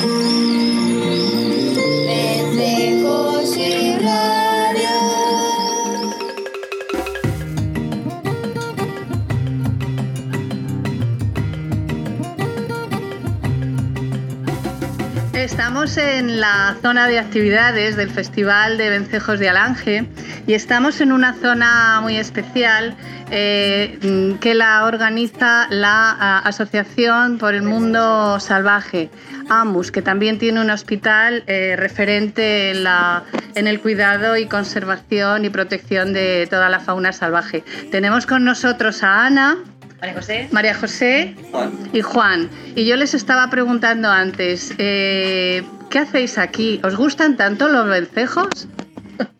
Música Estamos en la zona de actividades del Festival de Vencejos de Alange y estamos en una zona muy especial eh, que la organiza la Asociación por el Mundo Salvaje, AMUS, que también tiene un hospital eh, referente en, en el cuidado y conservación y protección de toda la fauna salvaje. Tenemos con nosotros a Ana. María José. María José y Juan. Y yo les estaba preguntando antes, eh, ¿qué hacéis aquí? ¿Os gustan tanto los vencejos?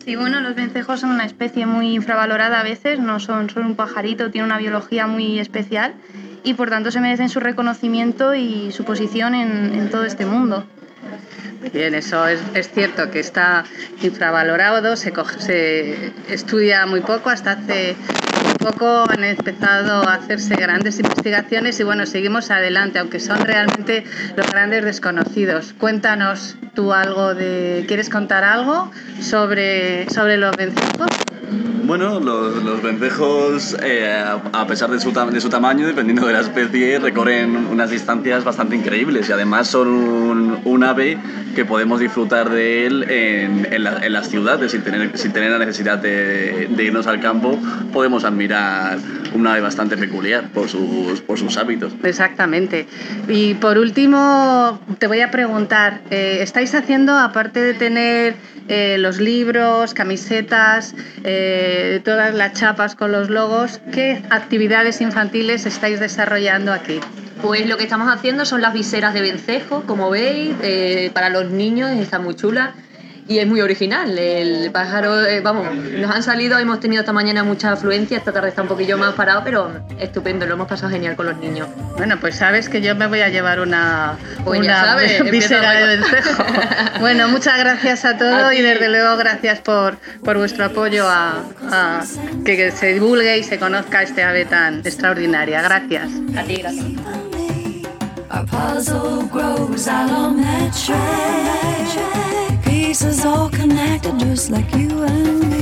Sí, bueno, los vencejos son una especie muy infravalorada a veces, no son solo un pajarito, tiene una biología muy especial y por tanto se merecen su reconocimiento y su posición en, en todo este mundo. Bien, eso es, es cierto que está infravalorado, se, coge- se estudia muy poco, hasta hace poco han empezado a hacerse grandes investigaciones y bueno, seguimos adelante, aunque son realmente los grandes desconocidos. Cuéntanos tú algo de... ¿Quieres contar algo sobre, sobre los vencejos? Bueno, los, los eh, a pesar de su, de su tamaño, dependiendo de la especie, recorren unas distancias bastante increíbles y además son un, ave que podemos disfrutar de él en, en la- en las ciudades sin tener, sin tener la necesidad de, irnos al campo. Podemos admirar un ave bastante peculiar por sus, por sus hábitos. Exactamente. Y por último, te voy a preguntar, eh, ¿estáis haciendo, aparte de tener eh, los libros, camisetas, todas las chapas con los logos, qué actividades infantiles estáis desarrollando aquí? Pues lo que estamos haciendo son las viseras de vencejo, como veis, eh, para los niños, está muy chula y es muy original. El pájaro, eh, vamos, nos han salido, hemos tenido esta mañana mucha afluencia, esta tarde está un poquillo más parado, pero estupendo, lo hemos pasado genial con los niños. Bueno, pues sabes que yo me voy a llevar una, Pues una sabes, visera de bueno. vencejo. Bueno, muchas gracias a todos A y desde luego gracias por, por vuestro apoyo a, a que, que se divulgue y se conozca este ave tan extraordinaria. Gracias. A ti, gracias. Just like you and me.